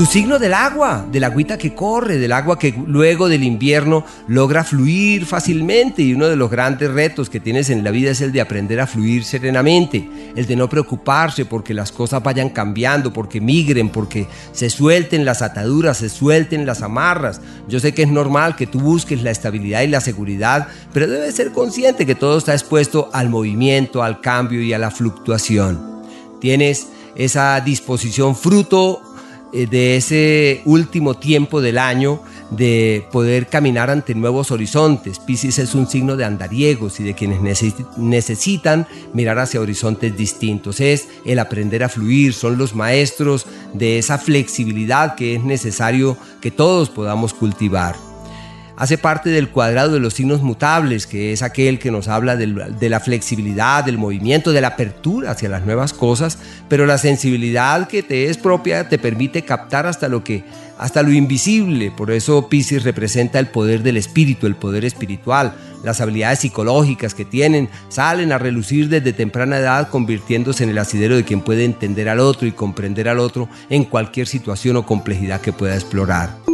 Tu signo del agua, del agüita que corre, del agua que luego del invierno logra fluir fácilmente y uno de los grandes retos que tienes en la vida es el de aprender a fluir serenamente, el de no preocuparse porque las cosas vayan cambiando, porque migren, porque se suelten las ataduras, se suelten las amarras. Yo sé que es normal que tú busques la estabilidad y la seguridad, pero debes ser consciente que todo está expuesto al movimiento, al cambio y a la fluctuación. Tienes esa disposición fruto de ese último tiempo del año de poder caminar ante nuevos horizontes. Pisces es un signo de andariegos y de quienes necesitan mirar hacia horizontes distintos. Es el aprender a fluir, son los maestros de esa flexibilidad que es necesario que todos podamos cultivar hace parte del cuadrado de los signos mutables, que es aquel que nos habla de la flexibilidad, del movimiento, de la apertura hacia las nuevas cosas, pero la sensibilidad que te es propia te permite captar hasta lo que hasta lo invisible, por eso Pisces representa el poder del espíritu, el poder espiritual, las habilidades psicológicas que tienen, salen a relucir desde temprana edad convirtiéndose en el asidero de quien puede entender al otro y comprender al otro en cualquier situación o complejidad que pueda explorar.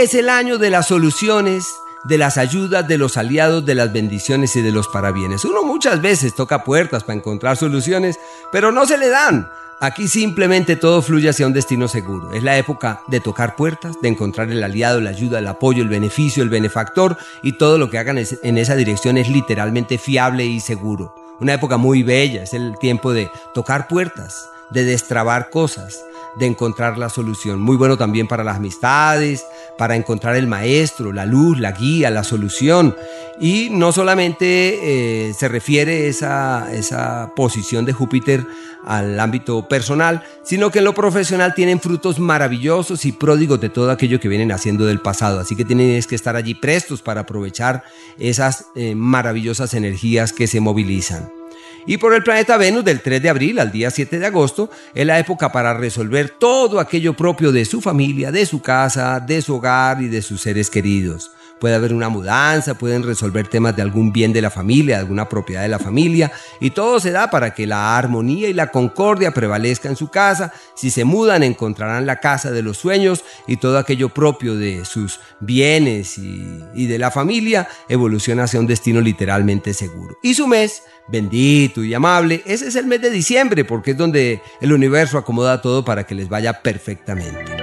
Es el año de las soluciones, de las ayudas, de los aliados, de las bendiciones y de los parabienes. Uno muchas veces toca puertas para encontrar soluciones, pero no se le dan. Aquí simplemente todo fluye hacia un destino seguro. Es la época de tocar puertas, de encontrar el aliado, la ayuda, el apoyo, el beneficio, el benefactor y todo lo que hagan en esa dirección es literalmente fiable y seguro. Una época muy bella, es el tiempo de tocar puertas, de destrabar cosas, de encontrar la solución. Muy bueno también para las amistades, para encontrar el maestro, la luz, la guía, la solución. Y no solamente eh, se refiere esa, esa posición de Júpiter al ámbito personal, sino que en lo profesional tienen frutos maravillosos y pródigos de todo aquello que vienen haciendo del pasado. Así que tienes que estar allí prestos para aprovechar esas eh, maravillosas energías que se movilizan. Y por el planeta Venus del 3 de abril al día 7 de agosto es la época para resolver todo aquello propio de su familia, de su casa, de su hogar y de sus seres queridos puede haber una mudanza, pueden resolver temas de algún bien de la familia, de alguna propiedad de la familia, y todo se da para que la armonía y la concordia prevalezca en su casa. Si se mudan, encontrarán la casa de los sueños y todo aquello propio de sus bienes y, y de la familia evoluciona hacia un destino literalmente seguro. Y su mes, bendito y amable, ese es el mes de diciembre, porque es donde el universo acomoda todo para que les vaya perfectamente.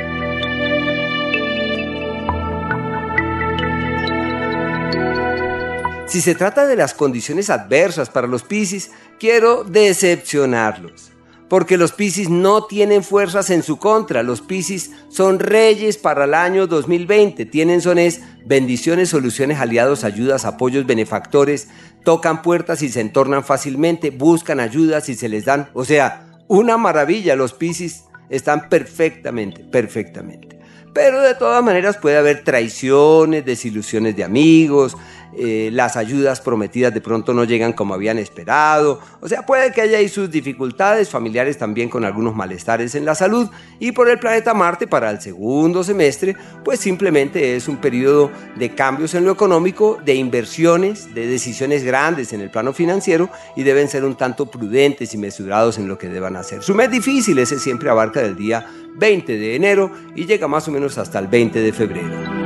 Si se trata de las condiciones adversas para los Piscis, quiero decepcionarlos. Porque los Piscis no tienen fuerzas en su contra. Los Piscis son reyes para el año 2020. Tienen sones, bendiciones, soluciones, aliados, ayudas, apoyos, benefactores. Tocan puertas y se entornan fácilmente. Buscan ayudas y se les dan. O sea, una maravilla. Los Piscis están perfectamente, perfectamente. Pero de todas maneras puede haber traiciones, desilusiones de amigos, eh, las ayudas prometidas de pronto no llegan como habían esperado, o sea, puede que haya ahí sus dificultades familiares también con algunos malestares en la salud y por el planeta Marte para el segundo semestre, pues simplemente es un periodo de cambios en lo económico, de inversiones, de decisiones grandes en el plano financiero y deben ser un tanto prudentes y mesurados en lo que deban hacer. Su mes difícil ese siempre abarca del día 20 de enero y llega más o menos hasta el 20 de febrero.